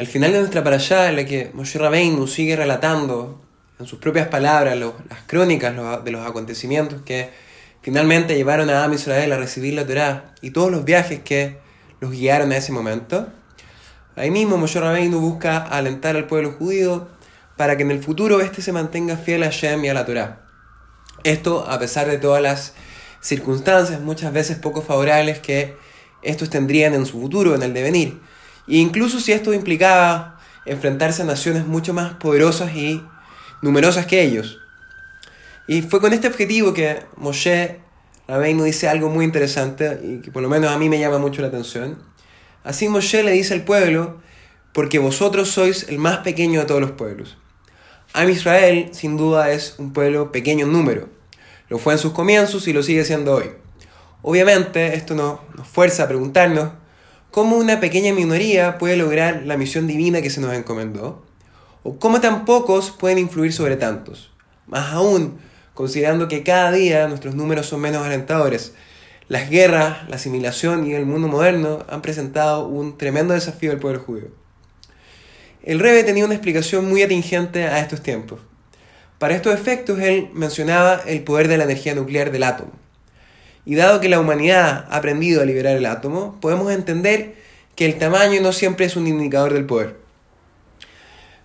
Al final de nuestra parashá, en la que Moshe Rabbeinu sigue relatando en sus propias palabras las crónicas de los acontecimientos que finalmente llevaron a Am Israel a recibir la Torá y todos los viajes que los guiaron a ese momento, ahí mismo Moshe Rabbeinu busca alentar al pueblo judío para que en el futuro éste se mantenga fiel a Shem y a la Torá. Esto a pesar de todas las circunstancias, muchas veces poco favorables que estos tendrían en su futuro, en el devenir. Incluso si esto implicaba enfrentarse a naciones mucho más poderosas y numerosas que ellos. Y fue con este objetivo que Moshe Rabbeinu dice algo muy interesante y que por lo menos a mí me llama mucho la atención. Así Moshe le dice al pueblo, porque vosotros sois el más pequeño de todos los pueblos. Am Israel sin duda es un pueblo pequeño en número. Lo fue en sus comienzos y lo sigue siendo hoy. Obviamente esto nos, nos fuerza a preguntarnos cómo una pequeña minoría puede lograr la misión divina que se nos encomendó, o cómo tan pocos pueden influir sobre tantos. Más aún, considerando que cada día nuestros números son menos alentadores. Las guerras, la asimilación y el mundo moderno han presentado un tremendo desafío al pueblo judío. El Rebe tenía una explicación muy atingente a estos tiempos. Para estos efectos, él mencionaba el poder de la energía nuclear del átomo. Y dado que la humanidad ha aprendido a liberar el átomo, podemos entender que el tamaño no siempre es un indicador del poder.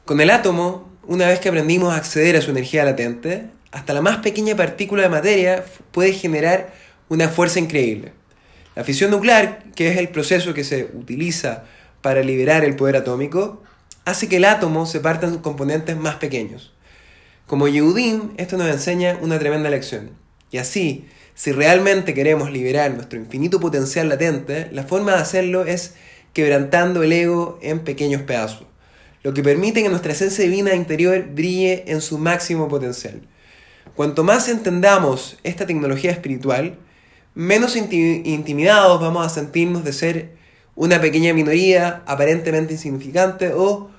Con el átomo, una vez que aprendimos a acceder a su energía latente, hasta la más pequeña partícula de materia puede generar una fuerza increíble. La fisión nuclear, que es el proceso que se utiliza para liberar el poder atómico, hace que el átomo se parta en componentes más pequeños. Como Yehudim, esto nos enseña una tremenda lección. Y así, si realmente queremos liberar nuestro infinito potencial latente, la forma de hacerlo es quebrantando el ego en pequeños pedazos, lo que permite que nuestra esencia divina interior brille en su máximo potencial. Cuanto más entendamos esta tecnología espiritual, menos intimidados vamos a sentirnos de ser una pequeña minoría aparentemente insignificante o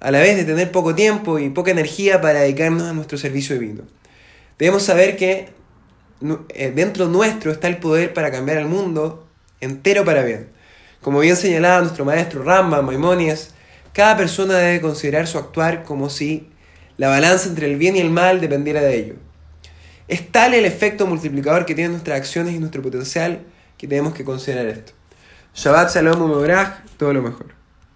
a la vez de tener poco tiempo y poca energía para dedicarnos a nuestro servicio divino. Debemos saber que dentro nuestro está el poder para cambiar el mundo entero para bien. Como bien señalaba nuestro maestro Ramba, Maimonides, cada persona debe considerar su actuar como si la balanza entre el bien y el mal dependiera de ello. Es tal el efecto multiplicador que tienen nuestras acciones y nuestro potencial que tenemos que considerar esto. Shabbat Shalom Umebrach, todo lo mejor.